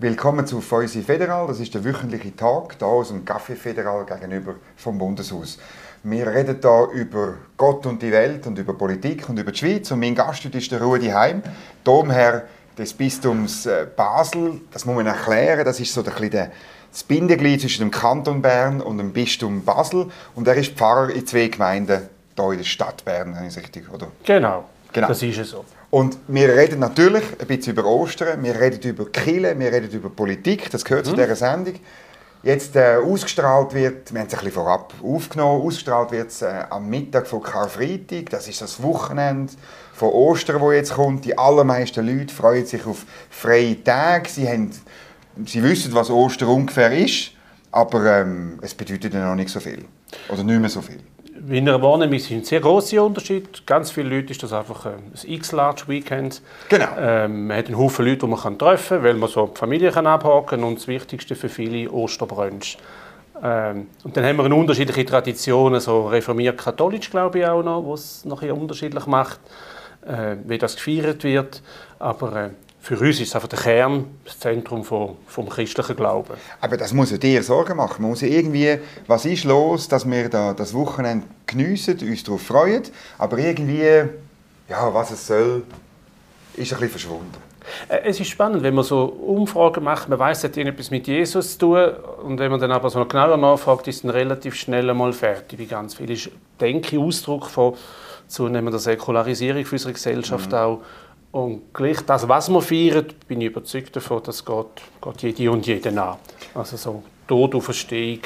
Willkommen zu Feusi Federal. Das ist der wöchentliche Tag hier aus dem Café Federal gegenüber vom Bundeshaus. Wir reden hier über Gott und die Welt und über Politik und über die Schweiz. Und mein Gast heute ist der Rudi Heim, Domherr des Bistums äh, Basel. Das muss man erklären. Das ist so ein bisschen das Bindeglied zwischen dem Kanton Bern und dem Bistum Basel. Und er ist Pfarrer in zwei Gemeinden hier in der Stadt Bern, ich richtig, oder? Genau, genau. das ist es so. Und wir reden natürlich ein bisschen über Ostern, wir reden über Kirche, wir reden über Politik, das gehört mhm. zu dieser Sendung. Jetzt äh, ausgestrahlt wird, wir haben es ein bisschen vorab aufgenommen, ausgestrahlt wird es äh, am Mittag von Karfreitag, das ist das Wochenende von Ostern, wo jetzt kommt. Die allermeisten Leute freuen sich auf freie Tage, sie, haben, sie wissen, was Ostern ungefähr ist, aber ähm, es bedeutet noch nicht so viel oder nicht mehr so viel. Wie ihr wahrnehmt, es sind sehr große Unterschiede. Ganz viele Leute ist das einfach ein X-Large Weekend. Genau. Ähm, man hat einen Haufen Leute, die man treffen kann, weil man so die Familie kann abhaken kann. Und das Wichtigste für viele, Osterbrunch. Ähm, und dann haben wir eine unterschiedliche Traditionen, so reformiert-katholisch glaube ich auch noch, was es noch unterschiedlich macht, äh, wie das gefeiert wird. Aber äh, für uns ist es einfach der Kern, das Zentrum vom, vom christlichen Glauben. Aber das muss ja dir Sorgen machen. Man muss ja irgendwie, was ist los, dass wir da das Wochenende geniessen, uns darauf freuen, aber irgendwie, ja, was es soll, ist ein bisschen verschwunden. Äh, es ist spannend, wenn man so Umfragen macht, man weiß, es hat irgendetwas mit Jesus zu tun und wenn man dann aber so genauer nachfragt, ist dann relativ schnell einmal fertig, wie ganz viel ist, denke ich, Ausdruck von zunehmender Säkularisierung für unsere Gesellschaft mhm. auch und gleich das, was wir feiern, bin ich überzeugt davon, dass geht, geht jede und jeden an. Also so Tod und Verstehung.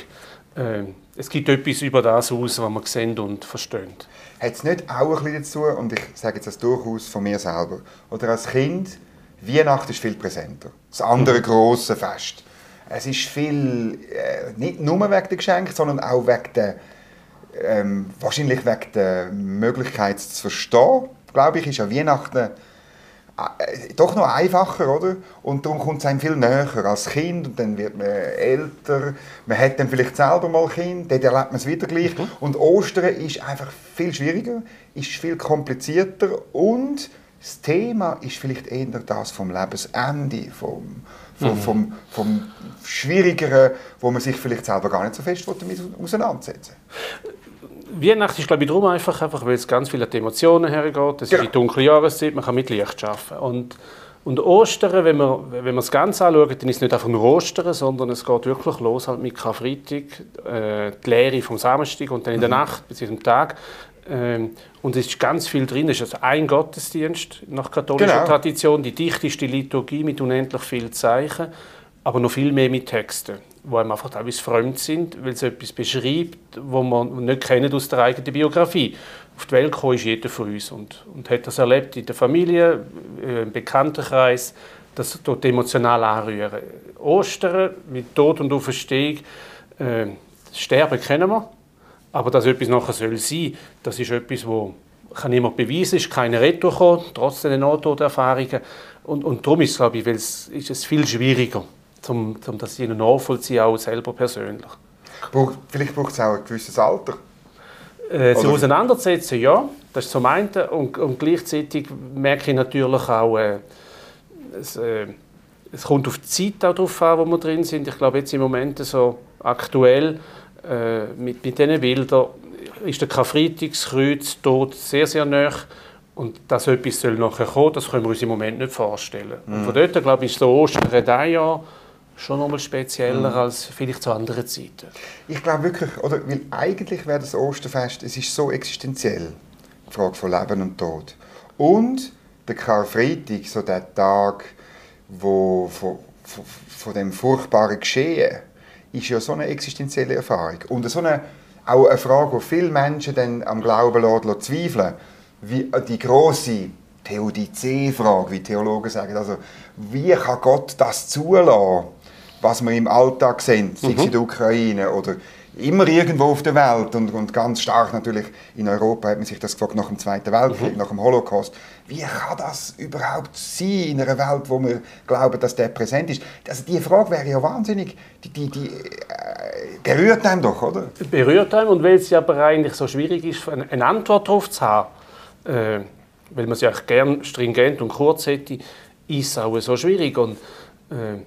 Äh, es gibt etwas über das aus, was wir sehen und verstehen. Hat es nicht auch bisschen dazu, und ich sage jetzt das durchaus von mir selber, oder als Kind, Weihnachten ist viel präsenter. Das andere grosse Fest. Es ist viel, äh, nicht nur wegen der Geschenke, sondern auch wegen der, ähm, wahrscheinlich wegen der Möglichkeit zu verstehen, glaube ich, ist ja Weihnachten äh, doch noch einfacher, oder? Und darum kommt es einem viel näher als Kind und dann wird man älter. Man hat dann vielleicht selber mal Kind, dann erlebt man es wieder gleich. Mhm. Und Ostern ist einfach viel schwieriger, ist viel komplizierter und das Thema ist vielleicht eher das vom Lebensende, vom, vom, mhm. vom, vom Schwierigeren, wo man sich vielleicht selber gar nicht so fest damit auseinandersetzen will. Weihnachten ist glaube ich darum einfach, einfach weil es ganz viele Emotionen hergeht. Es genau. ist die dunkle Jahreszeit, man kann mit Licht arbeiten. Und, und Ostern, wenn man, wenn man das Ganze anschaut, dann ist es nicht einfach nur Ostern, sondern es geht wirklich los halt mit Karfreitag, äh, die Lehre vom Samstag und dann in der mhm. Nacht bis zum Tag. Ähm, und es ist ganz viel drin. Es ist also ein Gottesdienst nach katholischer genau. Tradition, die dichteste Liturgie mit unendlich vielen Zeichen, aber noch viel mehr mit Texten wo einem einfach teilweise fremd sind, weil es etwas beschreibt, was man nicht kennt aus der eigenen Biografie. Auf die Welt gekommen ist jeder von uns und, und hat das erlebt in der Familie, äh, im Bekanntenkreis, das dort emotional anrühren. Ostern mit Tod und Auferstehung, äh, Sterben kennen wir, aber dass etwas nachher soll sein, das ist etwas, wo kann niemand beweisen, ist keine Retour trotz der Nahtoderfahrungen und, und darum ist, glaube ich, es, ist es viel schwieriger um, um das ihnen nachvollziehen, auch selber persönlich. Vielleicht braucht es auch ein gewisses Alter. Äh, sie auseinandersetzen, ja, das ist zum einen. Und, und gleichzeitig merke ich natürlich auch, äh, es, äh, es, kommt auf die Zeit auch darauf an, wo wir drin sind. Ich glaube, jetzt im Moment so aktuell äh, mit, mit diesen Bildern ist der Karfreitagskreuz dort sehr, sehr nah. Und dass etwas soll nachher kommen, das können wir uns im Moment nicht vorstellen. Mm. Und mhm. von dort, glaube ich, ist so Ostern ein Jahr schon nochmal spezieller mhm. als vielleicht zu anderen Zeiten. Ich glaube wirklich, oder, weil eigentlich wäre das Osterfest, es ist so existenziell, die Frage von Leben und Tod. Und der Karfreitag, so der Tag, wo von, von, von dem furchtbaren Geschehen, ist ja so eine existenzielle Erfahrung. Und so eine, auch eine Frage, die viele Menschen dann am Glauben lassen, zweifeln, wie die große Theodizee-Frage, wie Theologen sagen, also wie kann Gott das zulassen? Was wir im Alltag sehen, sei es mhm. in der Ukraine oder immer irgendwo auf der Welt und, und ganz stark natürlich in Europa hat man sich das gefragt nach dem Zweiten Weltkrieg, mhm. nach dem Holocaust. Wie kann das überhaupt sein in einer Welt, wo wir glauben, dass der präsent ist? Also die Frage wäre ja wahnsinnig, die, die, die äh, berührt einem doch, oder? Berührt einem und weil es aber eigentlich so schwierig ist, eine Antwort darauf zu haben, äh, weil man es ja gerne stringent und kurz hätte, ist es auch so schwierig und äh,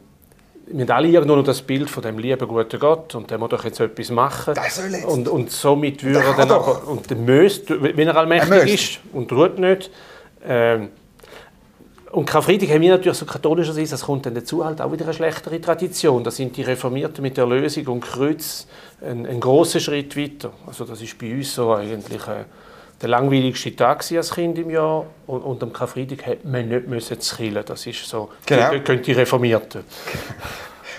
wir haben alle irgendwo noch das Bild von dem lieben guten Gott und der muss doch jetzt etwas machen. Der soll jetzt. Und, und somit würde er dann doch. aber, und der müsste, wenn er allmächtig Er ist und tut nicht. Ähm, und Karfreitag haben wir natürlich so katholischerseits, das kommt dann dazu, halt auch wieder eine schlechtere Tradition. Da sind die Reformierten mit der Erlösung und Kreuz ein, ein großer Schritt weiter. Also das ist bei uns so eigentlich äh, der langweiligste Tag als Kind im Jahr und, und am Karfreitag hätte man nicht müssen zu killen. Das ist so, Genau. Kön- können die Reformierten.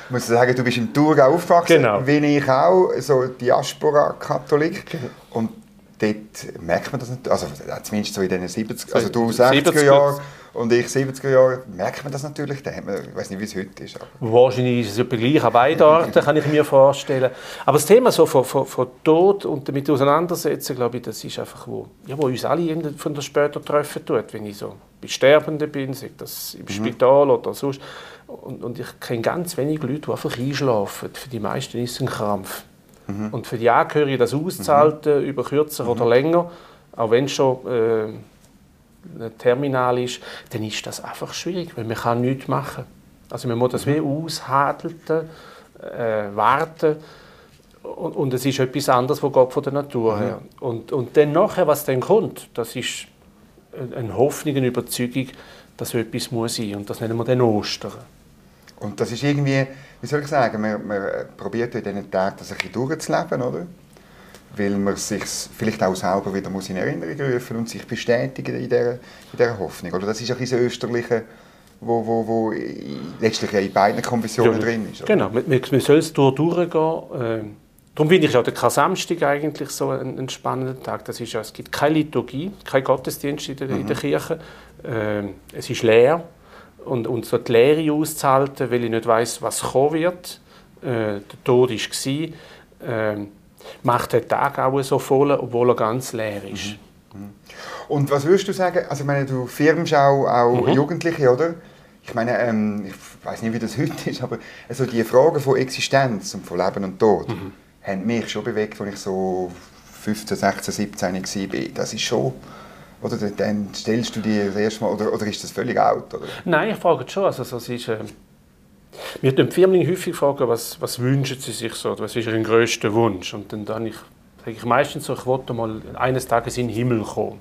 Ich muss sagen, du bist im Thurgau aufgewachsen, Genau. wie ich auch, so Diaspora-Katholik. Und dort merkt man das nicht, also zumindest so in den 70 also du 60er 70er. Jahre und ich 70er Jahre, merkt man das natürlich. Da hat man, ich weiß nicht, wie es heute ist. Wahrscheinlich ist es etwa gleich an beiden Orten, kann ich mir vorstellen. Aber das Thema so von, von, von Tod und damit auseinandersetzen, glaube ich, das ist einfach, wo, ja, wo uns alle von der später treffen tut. Wenn ich so bei Sterbenden bin, sei das im Spital oder sonst. Und, und ich kenne ganz wenige Leute, die einfach einschlafen. Für die meisten ist es ein Krampf. Und für die Angehörigen das auszuhalten, über kürzer oder länger, auch wenn schon äh, ein Terminal ist, dann ist das einfach schwierig, weil man kann nichts machen. Also man muss das wie aushalten, äh, warten und, und es ist etwas anderes, was geht von der Natur her. Und, und dann nachher, was dann kommt, das ist eine- Hoffnung, eine Überzeugung, dass etwas muss sein und das nennen wir dann Ostern. Und das ist irgendwie, wie soll ich sagen, man, man probiert in diesen Tagen das ein bisschen durchzuleben, oder? Weil man sich vielleicht auch selber wieder muss in Erinnerung rufen und sich bestätigen in dieser, in dieser Hoffnung. Oder das ist ein bisschen das Österliche, wo, wo, wo letztlich in beiden Konfessionen drin ist. oder? Genau, man, man, soll es durch, durchgehen. Ähm, darum finde ich auch der Samstag eigentlich so ein, ein spannender Tag. Das ist, ja, es gibt keine Liturgie, kein Gottesdienst in der, in der Kirche. Ähm, es ist leer. Und, und so die Leere auszuhalten, weil ich nicht weiß, was kommen wird. Äh, der Tod war. Ähm, macht den Tag auch so voll, obwohl er ganz leer ist. Und was würdest du sagen, also ich meine, du firmst auch, auch Jugendliche, oder? Ich meine, ähm, ich weiß nicht, wie das heute ist, aber also die Fragen von Existenz und von Leben und Tod haben mich schon bewegt, als ich so 15, 16, 17 war. Das ist schon, oder dann stellst du dir das erste Mal, oder, oder ist das völlig out? Oder? Nein, ich frage schon. Also, das ist, äh, mir die Firmen häufig fragen, was, was wünschen sie sich so, was ist ihr grösster Wunsch? Und dann, dann ich, sage ich meistens so, ich wollte mal eines Tages in den Himmel kommen.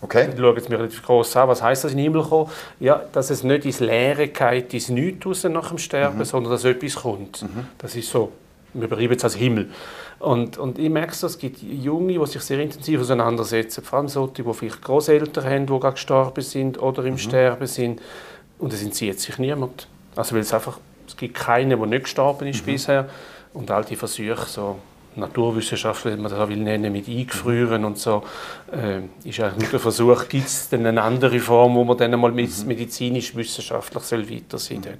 Okay? Ich schaue jetzt mir relativ groß an, was heißt das in den Himmel kommen? Ja, dass es nicht ins Leere geht, ins Nichts nach dem Sterben, sondern dass etwas kommt. Das ist so, wir beschreiben es als Himmel. Und, und ich merke so, es gibt Junge, die sich sehr intensiv auseinandersetzen, vor allem solche, die vielleicht Großeltern haben, die gerade gestorben sind oder im Sterben sind. Und es entzieht sich niemand. Also weil es einfach, es gibt keinen, der nicht gestorben ist bisher. Und all die Versuche, so Naturwissenschaft, wenn man das auch will nennen, mit Eingefrieren und so, äh, ist eigentlich nur der Versuch, gibt es denn eine andere Form, wo man dann einmal mit medizinisch-wissenschaftlich weiter sein soll.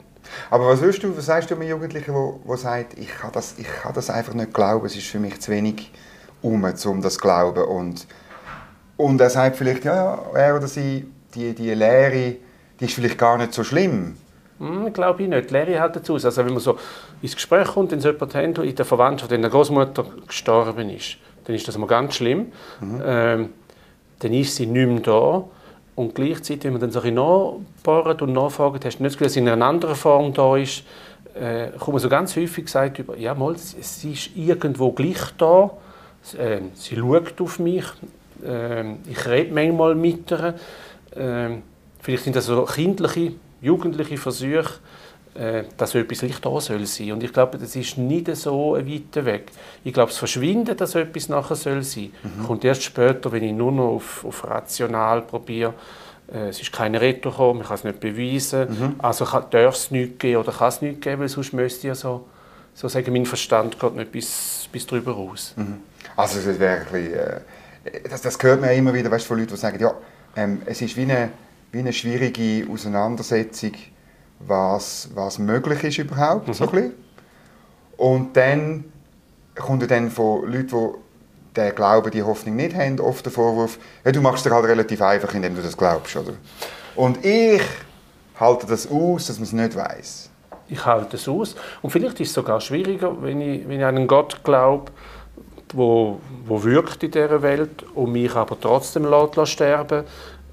Aber was, du, was sagst du einem Jugendlichen, der sagt, ich kann, das, ich kann das einfach nicht glauben, es ist für mich zu wenig um, um das zu glauben. Und, und er sagt vielleicht, ja, ja, er oder sie, die, die Lehre, die ist vielleicht gar nicht so schlimm. Hm, glaube ich nicht. Die Lehre halt dazu. Also wenn man so ins Gespräch kommt, wenn so jemand in der Verwandtschaft, wenn eine Großmutter gestorben ist, dann ist das mal ganz schlimm. Ähm, dann ist sie nicht mehr da. Und gleichzeitig, wenn man dann so ein bisschen nachbohrt und nachfragt, hast du nicht das Gefühl, dass sie in einer anderen Form da ist, äh, kommt man so ganz häufig gesagt über, ja mal, sie ist irgendwo gleich da, sie, äh, sie schaut auf mich, äh, ich rede manchmal mit ihr. Äh, vielleicht sind das so kindliche, jugendliche Versuche, äh, dass so etwas leicht da soll sein. Und ich glaube, das ist nicht so weit weg. Ich glaube, das Verschwinden, dass so etwas nachher soll sein, kommt erst später, wenn ich nur noch auf, auf rational probiere. Äh, es ist keine Rettung gekommen, man kann es nicht beweisen. Also kann- darf es nichts geben oder kann es nichts geben, weil sonst müsste ja so, so sagen, mein Verstand geht nicht bis, bis darüber raus. Also das wäre ein bisschen, äh, das, das hört man ja immer wieder weißt, von Leuten, die sagen, ja, ähm, es ist wie eine, wie eine schwierige Auseinandersetzung, was, was möglich ist überhaupt. So ein bisschen. Und dann kommt ja dann von Leuten, die den Glauben, die Hoffnung nicht haben, oft der Vorwurf, ja, du machst es dir halt relativ einfach, indem du das glaubst. Oder? Und ich halte das aus, dass man es nicht weiß. Ich halte es aus. Und vielleicht ist es sogar schwieriger, wenn ich, wenn ich an einen Gott glaube, wo, wo wirkt in dieser Welt und mich aber trotzdem lässt sterben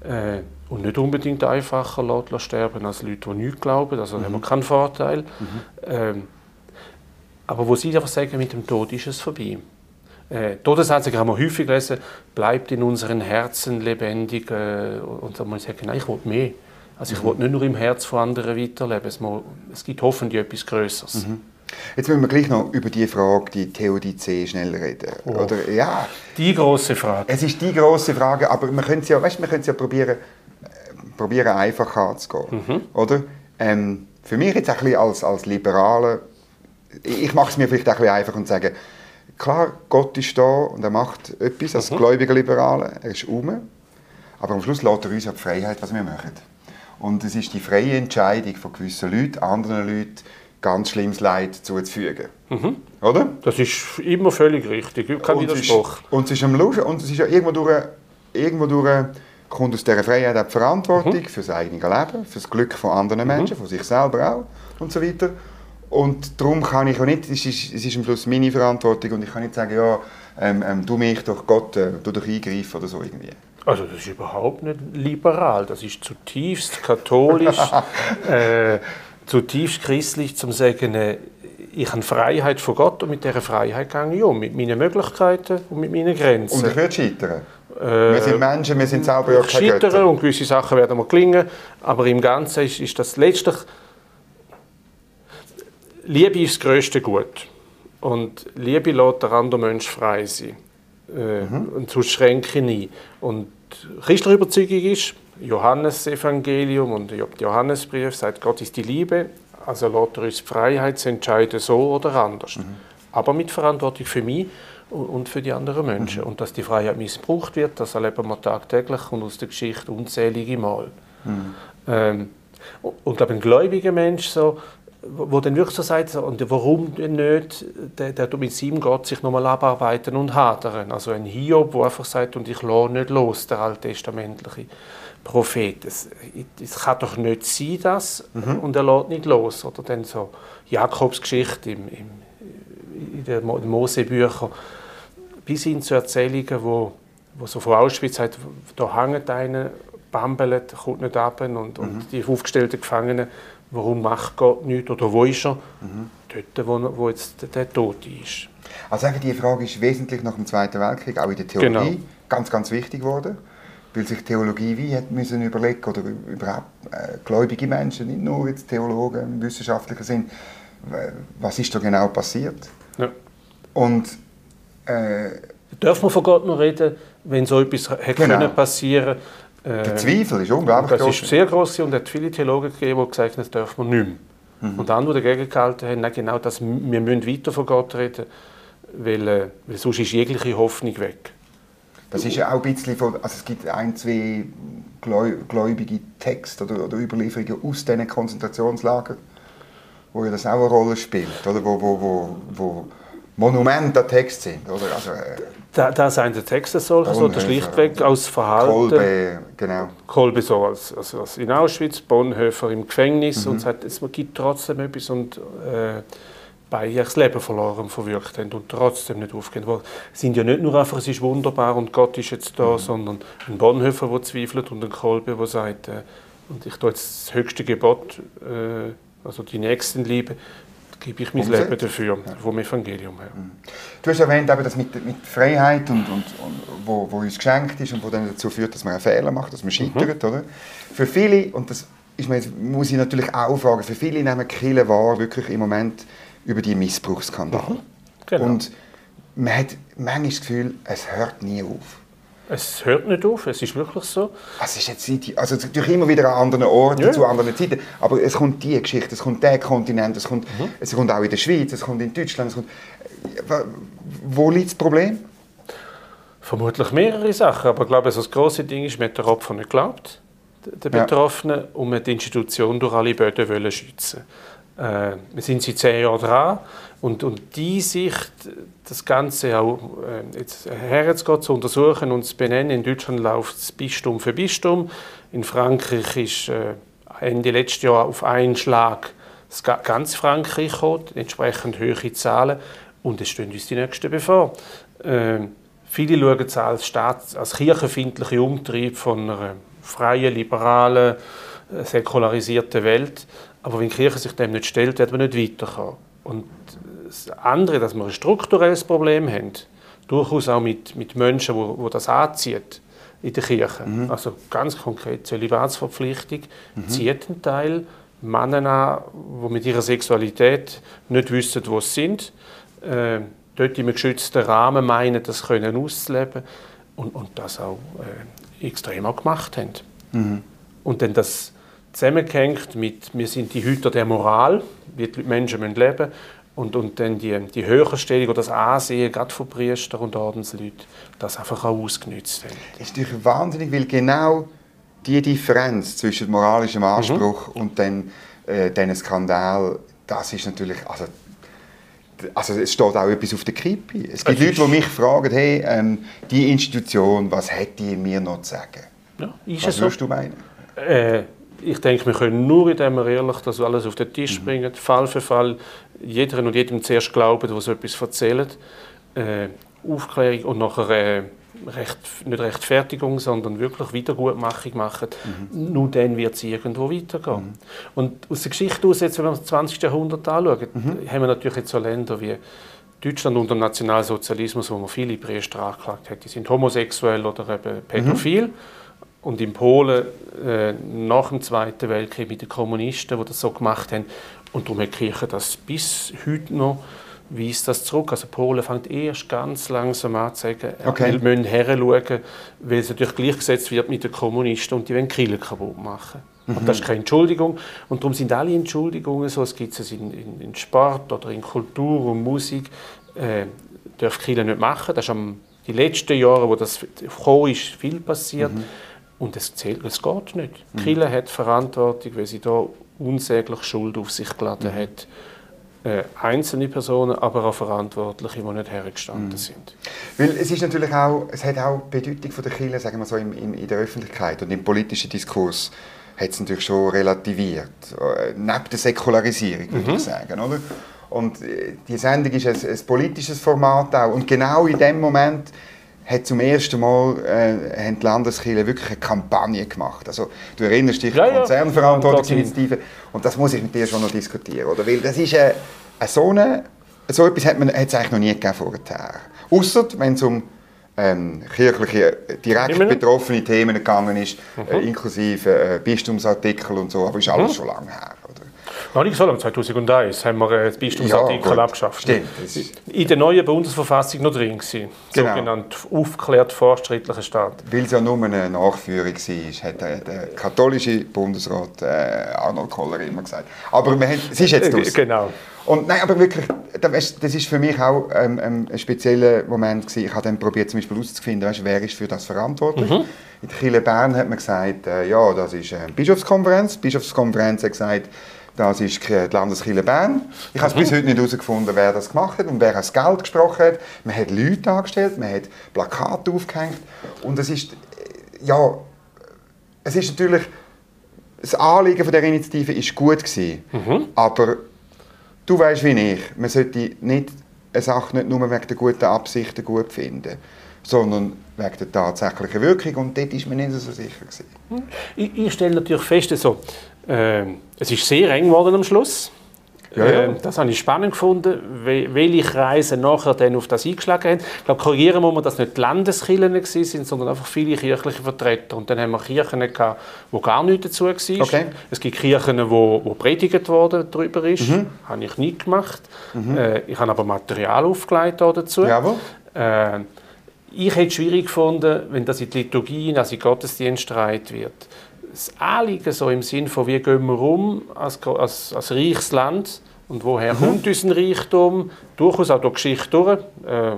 Äh, und nicht unbedingt einfacher lassen, sterben als Leute, die nichts glauben. Also mhm. haben wir keinen Vorteil. Mhm. Ähm, aber wo sie einfach sagen, mit dem Tod ist es vorbei. Äh, Todesanzeige haben wir häufig gelesen, bleibt in unseren Herzen lebendig. Äh, und dann muss ich sagen, nein, ich will mehr. Also ich mhm. will nicht nur im Herz von anderen weiterleben. Es, muss, es gibt hoffentlich etwas Größeres. Mhm. Jetzt müssen wir gleich noch über die Frage, die Theodizee, schnell reden. Oh. Oder, ja. Die große Frage. Es ist die große Frage, aber wir können es ja, weißt, wir können es ja probieren, probieren einfach anzugehen. Mhm. Oder? Ähm, für mich jetzt ein bisschen als, als Liberaler, ich mache es mir vielleicht ein bisschen einfach und sage, klar, Gott ist da und er macht etwas als mhm. gläubiger Liberaler, er ist um, aber am Schluss lässt er uns ja die Freiheit, was wir machen. Und es ist die freie Entscheidung von gewissen Leuten, anderen Leuten, ganz schlimmes Leid zuzufügen. Mhm. Oder? Das ist immer völlig richtig, kein Widerspruch. Und es ist am Luschen, und es ist ja irgendwo durch, irgendwo durch kommt aus dieser Freiheit auch die Verantwortung mhm. für das eigene Leben, für das Glück von anderen. Menschen, mhm. von sich selber auch und so weiter. Und darum kann ich auch nicht, es ist, es ist am Schluss meine Verantwortung und ich kann nicht sagen, ja, ähm, ähm, du mich durch Gott, äh, du durch eingreifen oder so irgendwie. Also das ist überhaupt nicht liberal, das ist zutiefst katholisch, äh, zutiefst christlich, zum sagen, äh, ich habe Freiheit von Gott und mit dieser Freiheit gehe ich um, mit meinen Möglichkeiten und mit meinen Grenzen. Und ich werde scheitern? Äh, wir sind Menschen, wir sind selber ja keine Götter. und gewisse Sachen werden mir gelingen, aber im Ganzen ist, ist das letztlich... Liebe ist das grösste Gut. Und Liebe lässt der andere Mensch frei sein. Äh, mhm. Und sonst schränke ich nie. Und christliche Überzeugung ist, Johannesevangelium und der Johannesbrief sagt, Gott ist die Liebe, also lässt er uns die Freiheit zu entscheiden, so oder anders. Mhm. Aber mit Verantwortung für mich und für die anderen Menschen. Mhm. Und dass die Freiheit missbraucht wird, das erleben wir tagtäglich und aus der Geschichte unzählige Mal. Mhm. Ähm, und glaube, ein gläubiger Mensch, so, wo dann wirklich so sagt, und warum denn nicht, der, der mit seinem Gott sich nochmal abarbeiten und hadern. Also ein Hiob, der einfach sagt, und ich lasse nicht los, der alttestamentliche Prophet. Es, es kann doch nicht sein, das, mhm. und er lässt nicht los. Oder dann so Jakobs Geschichte im, im, in den Mosebüchern, bis hin zu Erzählungen, wo, wo so von Auschwitz sagt, da hängt einer, bambelt, kommt nicht ab und, mhm. und die aufgestellten Gefangenen, warum macht Gott nichts oder wo ist er? Mhm. Dort, wo, wo jetzt der Tote ist. Also die Frage ist wesentlich nach dem Zweiten Weltkrieg auch in der Theologie genau. ganz, ganz wichtig geworden, weil sich Theologie wie hat müssen überlegen oder überhaupt äh, gläubige Menschen, nicht nur jetzt Theologen im wissenschaftlichen Sinn, was ist da genau passiert? Ja. Und Darf man von Gott noch reden, wenn so etwas hätte genau. können passieren äh, Der Zweifel ist unglaublich Das groß. ist sehr groß und es hat viele Theologen gegeben, die gesagt haben, das darf man nicht mehr. Mhm. Und andere, die dagegen gehalten haben, nein, genau das, wir müssen weiter von Gott reden, weil, äh, weil sonst ist jegliche Hoffnung weg. Das ist ja auch ein bisschen von, also es gibt ein, zwei gläubige Texte oder, oder Überlieferungen aus diesen Konzentrationslagern, wo ja das auch eine Rolle spielt, oder? Wo, wo, wo, wo Monumente an Text sind. Oder? Also, äh, da, da sind die Texte solche, so schlichtweg aus Verhalten. Kolbe, genau. Kolbe so als, als, als in Auschwitz, Bonhoeffer im Gefängnis mhm. und sagt, es gibt trotzdem etwas und äh, beide das Leben verloren verwirkt haben und trotzdem nicht aufgehen wollen. Es sind ja nicht nur einfach, es ist wunderbar und Gott ist jetzt da, mhm. sondern ein Bonhoeffer, der zweifelt und ein Kolbe, der sagt, äh, und ich tue jetzt das höchste Gebot, äh, also die Nächstenliebe, gebe ich mein. Leben dafür, ja. vom Evangelium her. Mhm. Du hast erwähnt, eben das mit, mit Freiheit, und, und, und, wo, wo uns geschenkt ist und wo dann dazu führt, dass man einen Fehler macht, dass man scheitert. Mhm. Oder? Für viele, und das ist mir, muss ich natürlich auch fragen, für viele nehmen Kille wahr wirklich im Moment über die Missbrauchsskandale. Mhm. Genau. Und man hat manchmal das Gefühl, es hört nie auf. Es hört nicht auf, es ist wirklich so. Es ist jetzt also durch immer wieder an anderen Orten, ja. zu anderen Zeiten, aber es kommt die Geschichte, es kommt der Kontinent, es kommt, mhm. es kommt auch in der Schweiz, es kommt in Deutschland, es kommt, wo liegt das Problem? Vermutlich mehrere Sachen, aber ich glaube, das große Ding ist, man hat den Opfer nicht geglaubt, der Betroffenen, ja. und man die Institution durch alle Böden schützen äh, wir sind seit zehn Jahren dran und, und die Sicht, das Ganze auch äh, jetzt herzugehen, zu untersuchen und zu benennen. In Deutschland läuft es Bistum für Bistum. In Frankreich ist äh, Ende letzten Jahr auf einen Schlag ganz Frankreich gekommen, entsprechend hohe Zahlen. Und es stehen uns die Nächsten bevor. Äh, viele schauen es als, Staats-, als kirchenfindliche Umtrieb von einer freien, liberalen, säkularisierten Welt. Aber wenn die Kirche sich dem nicht stellt, wird man nicht weiterkommen. Und das andere, dass wir ein strukturelles Problem haben, durchaus auch mit, mit Menschen, wo, wo das anzieht in der Kirche. Mhm. Also ganz konkret Zölibatsverpflichtung mhm. zieht einen Teil Männer an, die mit ihrer Sexualität nicht wissen, wo sie sind, äh, dort im geschützten Rahmen meinen, das können auszuleben und, und das auch äh, extrem auch gemacht haben. Mhm. Und dann das zusammengehängt mit «Wir sind die Hüter der Moral», wie die Menschen leben müssen und, und dann die, die Höherstellung oder das Ansehen, gerade von Priestern und Ordensleuten, das einfach auch ausgenutzt haben. Das ist natürlich wahnsinnig, weil genau die Differenz zwischen moralischem Anspruch mhm. und dann äh, diesen Skandal, das ist natürlich, also, also es steht auch etwas auf der Kippe. Es gibt Leute, die mich fragen, hey, ähm, die Institution, was hätte die mir noch zu sagen? Ja, was würdest so? du meinen? Äh, ich denke, wir können nur, indem wir ehrlich das alles auf den Tisch mhm. bringen, Fall für Fall, jeder und jedem zuerst glauben, der so etwas erzählt, äh, Aufklärung und nachher äh, Recht, nicht Rechtfertigung, sondern wirklich Wiedergutmachung machen, mhm. nur dann wird es irgendwo weitergehen. Mhm. Und aus der Geschichte aus, jetzt, wenn wir das 20. Jahrhundert anschauen, mhm. haben wir natürlich jetzt so Länder wie Deutschland unter dem Nationalsozialismus, wo man viele Priester angeklagt hat, die sind homosexuell oder eben pädophil. Mhm. Und in Polen äh, nach dem Zweiten Weltkrieg mit den Kommunisten, die das so gemacht haben. Und darum hat die Kirche das bis heute noch weist das zurück. Also Polen fängt erst ganz langsam an zu sagen, okay. wir müssen heranschauen, weil es natürlich gleichgesetzt wird mit den Kommunisten und die wollen Kiel kaputt machen. Mhm. Und das ist keine Entschuldigung. Und darum sind alle Entschuldigungen so, es gibt es in, in, in, Sport oder in Kultur und Musik, äh, dürfen Kiel nicht machen. Das ist am, die letzten Jahre, wo das gekommen ist, viel passiert. Mhm. Und es, zählt, es geht nicht. Mhm. Kille hat Verantwortung, weil sie da unsäglich Schuld auf sich geladen mhm. hat äh, einzelne Personen, aber auch Verantwortliche, die nicht hergestanden mhm. sind. Weil es ist natürlich auch, es hat auch die Bedeutung von der Kirche, sagen wir so, in, in, in der Öffentlichkeit und im politischen Diskurs hat es natürlich schon relativiert, äh, neben der Säkularisierung, würde mhm. ich sagen, oder? Und äh, die Sendung ist ein, ein, politisches Format auch und genau in dem Moment hat zum ersten Mal äh, haben die Landeskirche wirklich eine Kampagne gemacht. Also, du erinnerst dich, ja, Konzernverantwortungsinitiative. Und das muss ich mit dir schon noch diskutieren. Oder? Weil das ist eine so, eine, so etwas hat es eigentlich noch nie gegeben vorher. Ausser wenn es um ähm, kirchliche, direkt betroffene Themen gegangen ist, mhm. äh, inklusive äh, Bistumsartikel und so, aber ist alles mhm. schon lange her. Noch nicht so lange, 2001 haben wir äh, das Bistumsartikel ja, abgeschafft. Stimmt. In der neuen Bundesverfassung noch drin gewesen. Genau. Sogenannt aufgeklärt fortschrittlicher Staat. Weil es ja nur eine Nachführung war, hat der, der katholische Bundesrat äh, Arnold Koller immer gesagt. Aber wir haben, es ist jetzt aus. Genau. Und nein, aber wirklich, das ist für mich auch ähm, ähm, ein spezieller Moment gewesen. Ich habe dann probiert, zum Beispiel herauszufinden, weißt, wer ist für das verantwortlich. Mhm. In der Kirche Bern hat man gesagt, äh, ja, das ist eine Bischofskonferenz. Die Bischofskonferenz hat gesagt, das ist die Landeskirche Bern. Ich habe mhm. bis heute nicht herausgefunden, wer das gemacht hat und wer das Geld gesprochen hat. Man hat Leute angestellt, man hat Plakate aufgehängt. Und es ist, ja, es ist natürlich, das Anliegen von der Initiative ist gut gewesen, mhm. aber du weißt wie ich, man sollte nicht eine Sache nicht nur wegen der guten Absichten gut finden, sondern wegen der tatsächlichen Wirkung und dort war man nicht so sicher. Gewesen. Ich, ich stelle natürlich fest, so, äh, es ist sehr eng geworden am Schluss. Ja, ja. Äh, das habe ich spannend gefunden, welche Kreise nachher dann auf das eingeschlagen haben. Ich glaube, korrigieren muss man, dass nicht die Landeskirchen sind, sondern einfach viele kirchliche Vertreter. Und dann haben wir Kirchen gehabt, wo gar nichts dazu war. Okay. Es gibt Kirchen, wo, wo predigt worden darüber ist. Mhm. Habe ich nicht gemacht. Mhm. Äh, ich habe aber Material aufgelegt dazu. Jawohl. Äh, ich hätte es schwierig gefunden, wenn das in die Liturgie, also in den Gottesdienst reit wird das Anliegen so im Sinn von, wie gehen wir um als, als, als reiches Land und woher mhm. kommt unser Reichtum, durchaus auch durch die Geschichte durch, äh,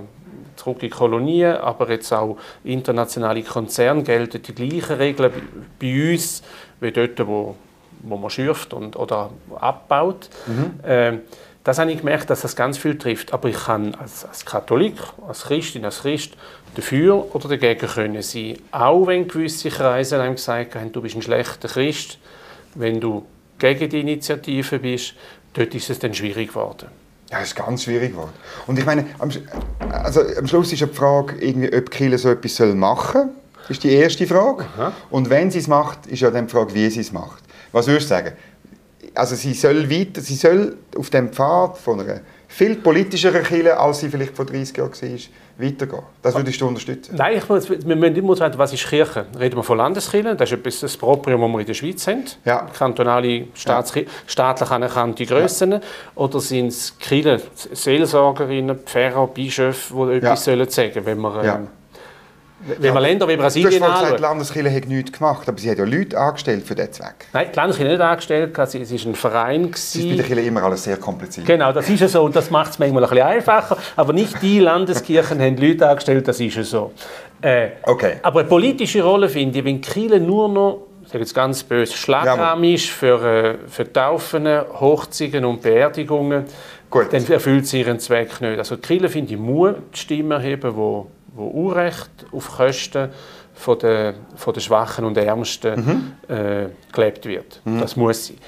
zurück in Kolonien, aber jetzt auch internationale Konzerne gelten die gleichen Regeln bei uns wie dort, wo, wo man schürft und, oder abbaut. Mhm. Äh, das habe ich gemerkt, dass das ganz viel trifft. Aber ich kann als, als Katholik, als Christin, als Christ dafür oder dagegen können sein. Auch wenn gewisse Kreise einem gesagt haben, du bist ein schlechter Christ, wenn du gegen die Initiative bist, dort ist es dann schwierig geworden. Ja, es ist ganz schwierig geworden. Und ich meine, am, also, am Schluss ist die Frage, irgendwie, ob Kirche so etwas machen Das ist die erste Frage. Aha. Und wenn sie es macht, ist ja dann die Frage, wie sie es macht. Was würdest du sagen? Also sie soll weiter, sie soll auf dem Pfad von einer viel politischeren Kirche, als sie vielleicht vor 30 Jahren war, weitergehen. Das würdest du unterstützen? Nein, ich muss, wir müssen immer sagen, was ist Kirche? Reden wir von Landeskirchen, das ist etwas das Proprium, das wir in der Schweiz haben. Ja. Kantonale, Staats ja. staatlich anerkannte Grössen. Ja. Oder sind es Kirchen, Seelsorgerinnen, Pfarrer, Bischöfe, die etwas ja. sollen sagen wenn wir... Ähm, wenn ja, man Länder wie Brasilien du hast gesagt, die Landeskirche hat nichts gemacht, aber sie hat ja Leute angestellt für diesen Zweck. Nein, die Landeskirche nicht angestellt, es war ein Verein. Es ist bei der Kirche immer alles sehr kompliziert. Genau, das ist ja so und das macht es manchmal ein bisschen einfacher, aber nicht die Landeskirchen haben Leute angestellt, das ist ja so. Äh, okay. Aber eine politische Rolle finde ich, wenn Kirche nur noch ich sage jetzt ganz böse, Schlagrahm ist für, äh, für Taufen, Hochzeiten und Beerdigungen, Gut. dann erfüllt sie ihren Zweck nicht. Also die Kirche, finde ich, muss die Stimme erheben, die wo Unrecht auf Kosten von der, von der Schwachen und Ärmsten mhm. äh, gelebt wird. Mhm. Das muss sein.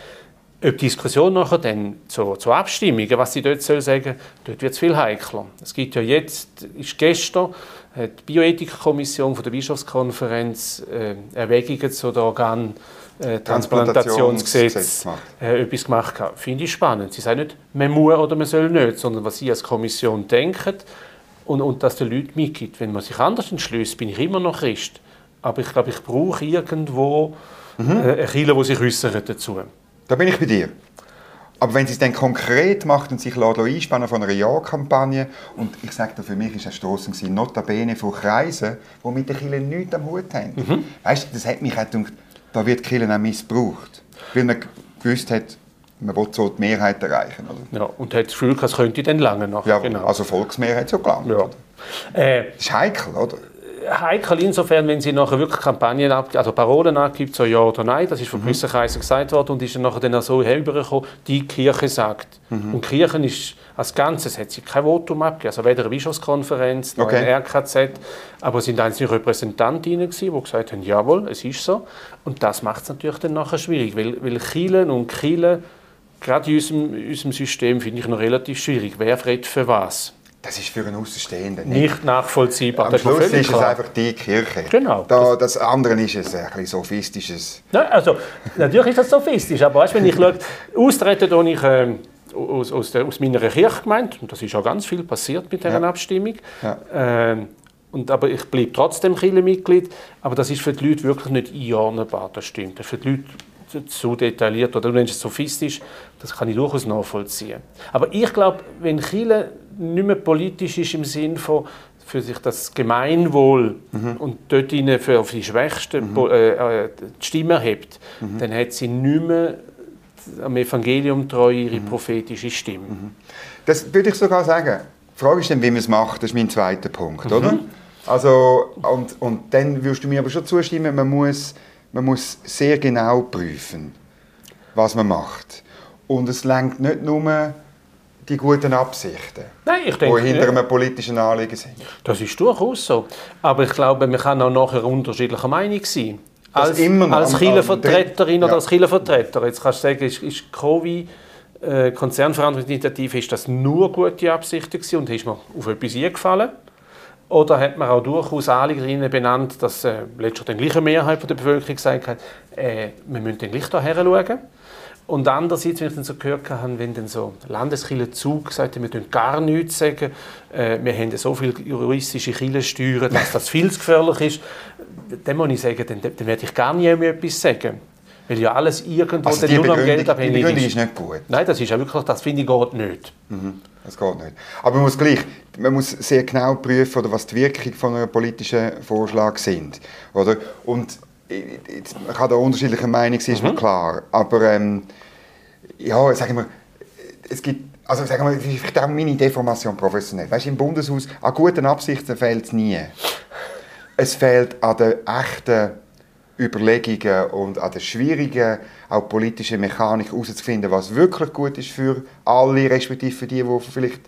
Ob die Diskussion nachher dann zu, zu Abstimmungen, was sie dort soll sagen, dort wird es viel heikler. Es gibt ja jetzt, ist gestern, hat die Bioethikkommission von der Bischofskonferenz äh, Erwägungen zu der Organ äh, Transplantationsgesetz äh, etwas gemacht. Finde ich spannend. Sie sagen nicht, man muss oder man soll nicht, sondern was Sie als Kommission denken und, und dass den Leuten mitgibt. Wenn man sich anders entschließt, bin ich immer noch Christ. Aber ich glaube, ich brauche irgendwo mhm. äh, eine Kirche, die sich äußert dazu. Da bin ich bei dir. Aber wenn sie es dann konkret macht und sich einspannen von einer Ja-Kampagne, und ich sage für mich ist es stossend gewesen, notabene von Kreisen, die mit der Kirche nichts am Hut haben. Mhm. Weißt du, das hat mich auch gedacht, da wird die Kirche auch missbraucht. Weil man gewusst hat, man will so die Mehrheit erreichen. Oder? Ja, und hat das Gefühl, es könnte dann lange noch. Ja, genau. also Volksmehrheit so gelangt. Ja. Äh, das ist heikel, oder? heikel insofern, wenn sie nachher wirklich Kampagnen abgibt, also Parolen abgibt, so ja oder nein, das ist von mhm. gewissen Kreisen gesagt worden und ist dann nachher dann so herübergekommen, die Kirche sagt. Mhm. Und Kirchen ist als Ganzes hat sie kein Votum abgegeben, also weder eine Bischofskonferenz noch okay. eine RKZ, aber es sind einzelne Repräsentantinnen gewesen, die gesagt haben, jawohl, es ist so. Und das macht es natürlich dann nachher schwierig, weil, weil Kielen und Kielen gerade in unserem, unserem System finde ich noch relativ schwierig. Wer redet für was? Das ist für einen Außenstehenden nicht, nicht nachvollziehbar. Am Schluss ist es einfach die Kirche. Genau. Da, das andere ist es ein bisschen sophistisches. Nein, also, natürlich ist das sophistisch, aber weißt, wenn ich schaue, austreten, tue ich äh, aus, aus, der, aus meiner Kirchgemeinde, und das ist auch ganz viel passiert mit dieser ja. Abstimmung, ja. Äh, und, aber ich bleibe trotzdem Kirchenmitglied, aber das ist für die Leute wirklich nicht einordnbar, das stimmt. Für die Leute zu detailliert oder du nennst es sophistisch, das kann ich durchaus nachvollziehen. Aber ich glaube, wenn Chile nicht mehr politisch ist im Sinn von für sich das Gemeinwohl mhm. und dort für die Schwächsten mhm. äh, äh, die Stimme erhebt, mhm. dann hat sie nicht mehr am Evangelium treu ihre mhm. prophetische Stimme. Mhm. Das würde ich sogar sagen. Die Frage ist dann, wie man es macht. Das ist mein zweiter Punkt, oder? Mhm. Also, und, und dann würdest du mir aber schon zustimmen, man muss man muss sehr genau prüfen, was man macht. Und es lenkt nicht nur die guten Absichten, Nein, ich denke, die hinter einem politischen Anliegen sind. Das ist durchaus so. Aber ich glaube, man kann auch nachher unterschiedlicher Meinung sein. als, immer noch als Kirchenvertreterin oder ja. als Kirchenvertreter. Jetzt kannst du sagen, ist, ist Covid äh, Konzernverantwortungsinitiative, ist das nur gute Absichten gewesen und ist mir auf etwas eingefallen? Oder hat man auch durchaus Anliegen benannt, dass äh, letztlich die gleiche Mehrheit der Bevölkerung gesagt hat, äh, wir müssen dann gleich hierher schauen. Und andererseits, wenn ich dann so gehört habe, wenn dann so Landeskirchen Zug gesagt haben, wir dürfen gar nichts sagen, äh, wir haben so viele juristische Kirchensteuern, dass das viel zu gefährlich ist, dann muss ich sagen, dann, dann werde ich gar nie mehr etwas sagen. Weil ja alles irgendwo also nur am Geld abhängig ist. Die ist nicht gut. Nein, das ist ja wirklich, das finde ich geht nicht. Mhm, das geht nicht. Aber man muss gleich, man muss sehr genau prüfen, oder was die Wirkung von einem politischen Vorschlag sind. Oder? Und man kann da unterschiedliche Meinung sein, ist mhm. mir klar. Aber ähm, ja, sagen wir, es gibt also sagen wir, vielleicht auch meine Deformation professionell. Weißt, im Bundeshaus, an guten Absichten fehlt es nie. Es fehlt an der echten Überlegungen und an der schwierigen, auch politischen Mechanik herauszufinden, was wirklich gut ist für alle, respektive für die, die vielleicht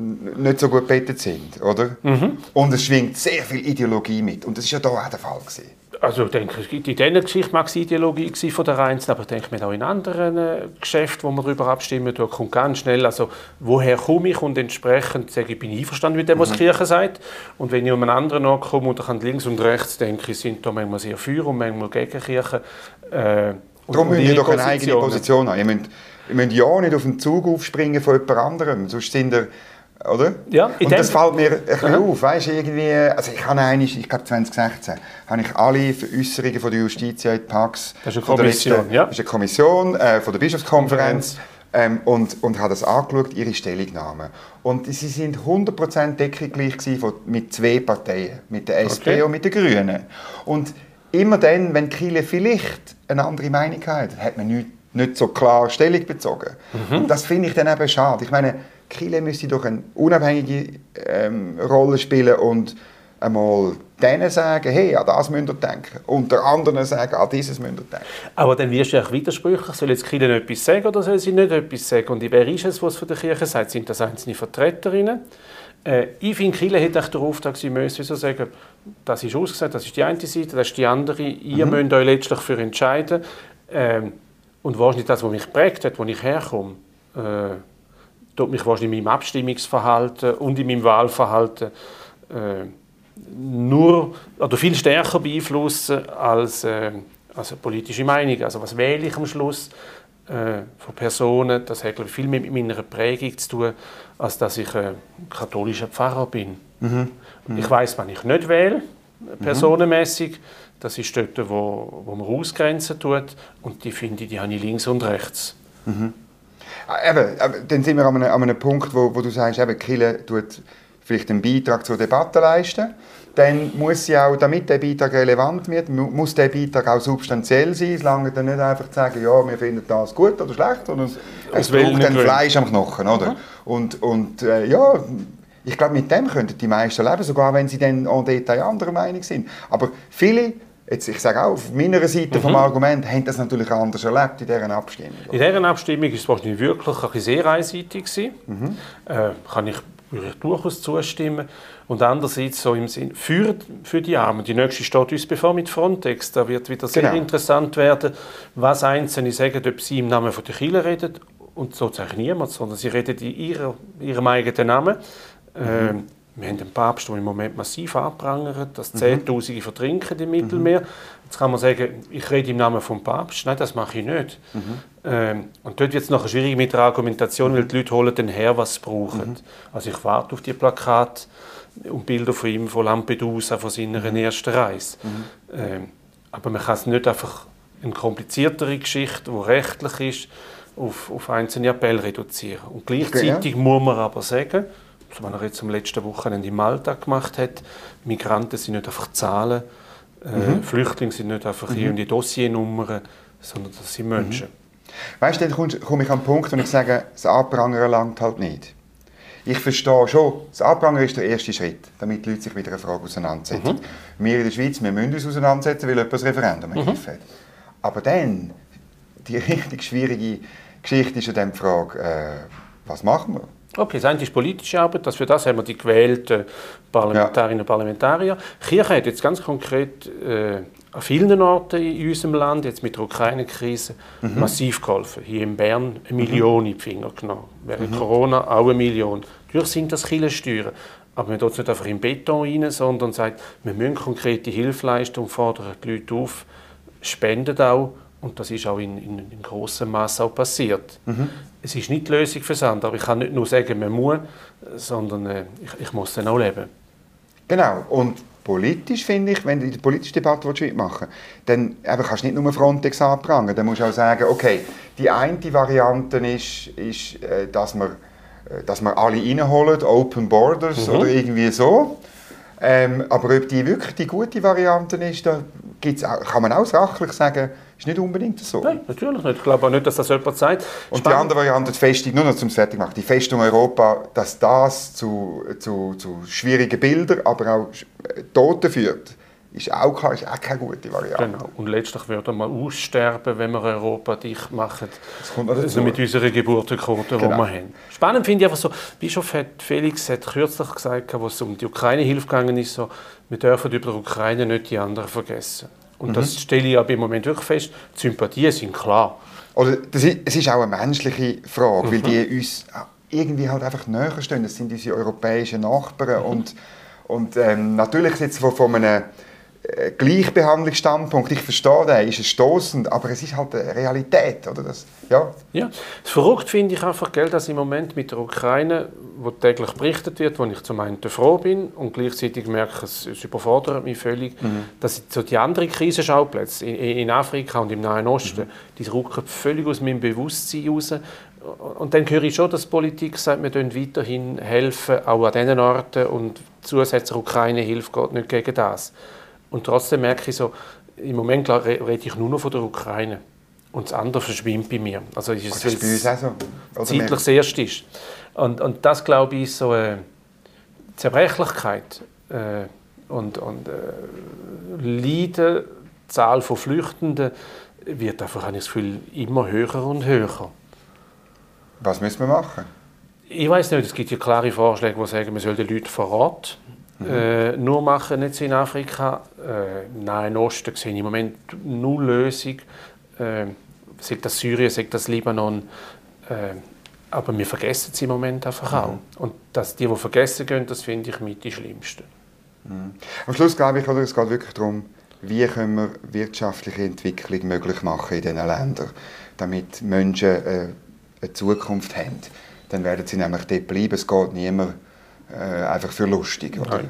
nicht so gut bettet sind, oder? Mhm. Und es schwingt sehr viel Ideologie mit. Und das ist ja da auch der Fall gewesen. Also ich denke, in dieser Geschichte mag es Ideologie von der Einzelnen, aber ich denke mir auch in anderen äh, Geschäften, wo man darüber abstimmen, da kommt ganz schnell, also woher komme ich und entsprechend sage ich, bin ich einverstanden mit dem, was mhm. die Kirche sagt. Und wenn ich um einen anderen Ort komme und kann links und rechts denke, sind da manchmal sehr für und manchmal gegen Kirche. Äh, Darum müssen wir doch eine eigene Position haben. Ihr müsst, ihr müsst ja nicht auf den Zug aufspringen von jemand anderem, sonst sind ihr oder? Ja, und das fällt mir ein bisschen Aha. auf, weißt, irgendwie, also ich habe eigentlich, ich glaube 2016, habe ich alle Veräußerungen von der Justitia in Pax, das ist eine Kommission, letzten, ja. Das ist eine Kommission äh, von der Bischofskonferenz ähm, und, und habe das angeschaut, ihre Stellungnahme. Und sie sind 100% deckungsgleich mit zwei Parteien, mit der SP okay. und mit den Grünen. Und immer dann, wenn Kiel vielleicht eine andere Meinung hat, hat man nicht, nicht so klar Stellung bezogen. Mhm. Und das finde ich dann eben schade. Ich meine, Chile müsste doch eine unabhängige ähm, Rolle spielen und einmal denen sagen, hey, an das müsst ihr denken. Und der anderen sagen, an dieses müsst ihr denken. Aber dann wirst du auch widersprüchlich. Soll jetzt Kirche etwas sagen oder soll sie nicht etwas sagen? Und wer ist es, was von der Kirche sagt? Sind das einzelne Vertreterinnen? Äh, ich finde, Kirche hätte den Auftrag, sie müssen so sagen, das ist ausgesagt, das ist die eine Seite, das ist die andere. Ihr mhm. müsst euch letztlich für entscheiden. Ähm, und wahrscheinlich das, was mich prägt hat, wo ich herkomme, äh, tut mich wahrscheinlich in meinem Abstimmungsverhalten und in meinem Wahlverhalten äh, nur oder viel stärker beeinflussen als, äh, als eine politische Meinung. Also was wähle ich am Schluss äh, von Personen, das hat ich, viel mehr mit meiner Prägung zu tun, als dass ich ein katholischer Pfarrer bin. Mhm. Mhm. Ich weiß, wann ich nicht wähle, personenmäßig. Das ist dort, wo, wo man ausgrenzen tut. Und die finde ich, die habe ich links und rechts. Mhm. Ah, eben, dann sind wir an einem, an einem Punkt, wo, wo du sagst, eben, Kille tut vielleicht einen Beitrag zur Debatte leisten. Dann muss sie auch, damit der Beitrag relevant wird, muss der Beitrag auch substanziell sein. Es lange dann nicht einfach zu sagen, ja, wir finden das gut oder schlecht, sondern es, es braucht dann Fleisch am Knochen, oder? Mhm. Und, und äh, ja, ich glaube, mit dem könnten die meisten leben, sogar wenn sie dann en Detail anderer Meinung sind. Aber viele Jetzt, ich sage auch, auf meiner Seite mhm. vom Argument haben das natürlich anders erlebt in dieser Abstimmung. In dieser Abstimmung war es wahrscheinlich wirklich sehr einseitig. Mhm. Äh, kann ich, würde ich durchaus zustimmen. Und andererseits so im Sinn, für, für die Armen. Die nächste steht uns bevor mit Frontex. Da wird wieder sehr genau. interessant werden, was Einzelne sagen, ob sie im Namen von der Kirche reden. Und sozusagen niemand, sondern sie reden in ihrer, ihrem eigenen Namen. Mhm. Ähm, wir haben den Papst, der im Moment massiv abprangert, dass mhm. Zehntausende vertrinken im Mittelmeer. Mhm. Jetzt kann man sagen, ich rede im Namen vom Papst. Nein, das mache ich nicht. Mhm. Ähm, und dort wird es nachher schwierig mit der Argumentation, weil die Leute holen dann her, was sie brauchen. Also ich warte auf die Plakate und Bilder von ihm, von Lampedusa, von seiner ersten Reise. Ähm, aber man kann es nicht einfach eine kompliziertere Geschichte, die rechtlich ist, auf, auf einzelne Appelle reduzieren. Und gleichzeitig ja. muss man aber sagen, was er jetzt am letzten Wochenende in Malta gemacht hat. Migranten sind nicht einfach Zahlen, äh, mhm. Flüchtlinge sind nicht einfach mhm. die Dossiernummern, sondern das sind Menschen. Mhm. Weißt du, dann komme ich an den Punkt, wo ich sage, das Anprangern langt halt nicht. Ich verstehe schon, das Anprangern ist der erste Schritt, damit die Leute sich mit einer Frage auseinandersetzen. Mhm. Wir in der Schweiz, wir müssen uns auseinandersetzen, weil jemand das Referendum ergriffen mhm. hat. Aber dann, die richtig schwierige Geschichte ist dann die Frage, äh, was machen wir? Okay, das eine ist politische Arbeit, das für das haben wir die gewählten Parlamentarierinnen und Parlamentarier. Die Kirche hat jetzt ganz konkret äh, an vielen Orten in unserem Land, jetzt mit der Ukraine-Krise, mhm. massiv geholfen. Hier in Bern eine Million mhm. in die Finger genommen. Während mhm. Corona auch eine Million. Natürlich sind das Kirchensteuern. Aber man tut es nicht einfach in Beton rein, sondern sagt, wir müssen konkrete Hilfe leisten und fordern die Leute auf, spenden auch. Und das ist auch in, in, in großem Maß auch passiert. Mhm es ist nicht die Lösung für andere. Aber ich kann nicht nur sagen, man muss, sondern äh, ich, ich, muss dann auch leben. Genau. Und politisch finde ich, wenn du in der politischen Debatte mitmachen willst, dann eben, kannst du nicht nur Frontex anprangern. Dann musst du auch sagen, okay, die eine Variante ist, ist äh, dass, wir, äh, dass wir alle reinholen, Open Borders mhm. oder irgendwie so. Ähm, aber ob die wirklich die gute Variante ist, da gibt's auch, kann man auch sachlich sagen, ist nicht unbedingt so. Nein, natürlich nicht. Ich glaube auch nicht, dass das jemand sagt. Und die andere Variante, die Festung, nur noch zum Setting machen, die Festung Europa, dass das zu, zu, zu schwierigen Bildern, aber auch Toten führt, ist auch, klar, ist auch keine gute Variante. Genau. Und letztlich würde man aussterben, wenn wir Europa dicht machen. Das kommt also mit unserer Geburtenquote, genau. die wir haben. Spannend finde ich einfach so, Bischof hat, Felix hat kürzlich gesagt, als es um die Ukraine-Hilfe gegangen ist, so, wir dürfen über die Ukraine nicht die anderen vergessen. Und mhm. das stelle ich aber im Moment wirklich fest, die Sympathien sind klar. Oder das ist, es ist auch eine menschliche Frage, mhm. weil die uns irgendwie halt einfach näher stehen. Das sind unsere europäischen Nachbarn. Mhm. Und, und ähm, natürlich jetzt von, von einem Gleichbehandlungsstandpunkt, ich verstehe den, ist es stoßend, aber es ist halt eine Realität, oder? Das, ja. ja. Verrückt finde ich einfach, gell, dass im Moment mit der Ukraine, wo täglich berichtet wird, wo ich zum einen froh bin und gleichzeitig merke, es, es überfordert mich völlig, mhm. dass so die anderen Krisenschauplätze in, in, Afrika und im Nahen Osten, mhm. die rücken völlig aus meinem Bewusstsein raus. Und dann höre ich schon, dass die Politik sagt, wir helfen weiterhin helfen, auch an diesen Orten und zusätzlich Ukraine-Hilfe geht nicht gegen das. Und trotzdem merke ich so, im Moment rede ich nur noch von der Ukraine. Und das andere verschwimmt bei mir. Also ist es, das ist bei uns auch so. zeitlich das Erste ist. Und, und das, glaube ich, ist so eine Zerbrechlichkeit äh, und, und äh, Leiden, die Zahl von Flüchtenden wird einfach, habe ich das Gefühl, immer höher und höher. Was müssen wir machen? Ich weiß nicht, es gibt ja klare Vorschläge, die sagen, man soll den Leuten vor Ort. Äh, nur machen, nicht in Afrika. Äh, Im Nahen Osten sehe ich im Moment null Lösung. Äh, sei das Syrien, sei das Libanon. Äh, aber wir vergessen es im Moment einfach mhm. auch. Und dass die, die vergessen gehen, das finde ich mit die Schlimmsten. Mhm. Am Schluss glaube ich, oder, es geht wirklich darum, wie können wir wirtschaftliche Entwicklung möglich machen in diesen Ländern, damit Menschen äh, eine Zukunft haben. Dann werden sie nämlich dort bleiben. Es geht niemand äh, einfach für lustig. Oder?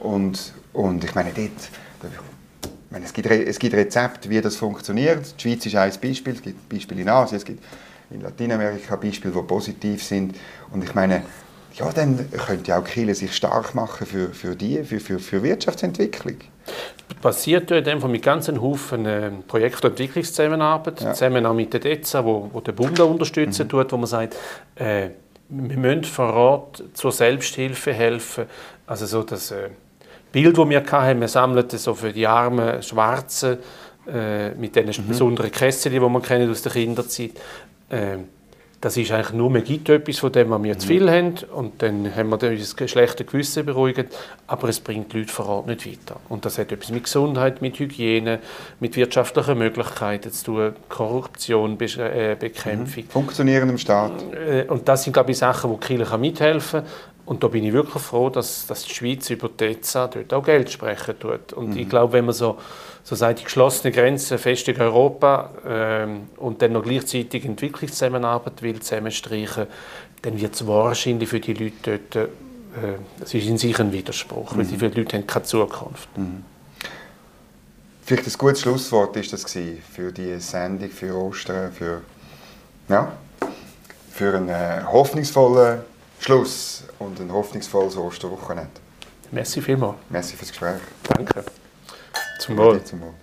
Und, und ich meine, dort, ich meine, es, gibt, es gibt Rezepte, wie das funktioniert. Die Schweiz ist ein Beispiel, es gibt Beispiele in Asien, es gibt in Lateinamerika Beispiele, die positiv sind. Und ich meine, ja, dann könnte auch Chile sich stark machen für, für die, für, für, für Wirtschaftsentwicklung. Passiert ja in dem Fall mit ganzen Haufen äh, Projekt- und Entwicklungszusammenarbeit, ja. zusammen auch mit der DEZA, wo, wo der Bund unterstützen mhm. tut, wo man sagt, äh, wir müssen vor Ort zur Selbsthilfe helfen. Also so das äh, Bild, das wir hatten, wir sammeln so für die armen Schwarzen äh, mit diesen mhm. besonderen Kästchen, die man kennt aus der Kinderzeit. Äh, das ist eigentlich nur, man gibt etwas, von dem wir zu viel mhm. haben und dann haben wir unser schlechtes Gewissen beruhigt, aber es bringt die Leute vor Ort nicht weiter. Und das hat etwas mit Gesundheit, mit Hygiene, mit wirtschaftlichen Möglichkeiten zu tun, Korruption, Be äh, Bekämpfung. Mhm. Funktionierendem Staat. Äh, und das sind, glaube ich, Sachen, wo die Kirche mithelfen kann. Und da bin ich wirklich froh, dass, dass die Schweiz über die EZA dort auch Geld sprechen tut. Und mhm. ich glaube, wenn man so so sagt die geschlossene Grenze festig Europa ähm, und dann noch gleichzeitig Entwicklungszusammenarbeit will zusammenstreichen, dann wird es wahrscheinlich für die Leute dort, äh, es ist in sich ein Widerspruch, mhm. weil die Leute haben keine Zukunft. Mhm. Vielleicht ein gutes Schlusswort ist das für die Sendung, für Ostern, für, ja, für einen äh, hoffnungsvollen Schluss und ein hoffnungsvolles Osterwochenende. Merci vielmals. Merci fürs Gespräch. Danke. Zum Wohl. Zum Wohl.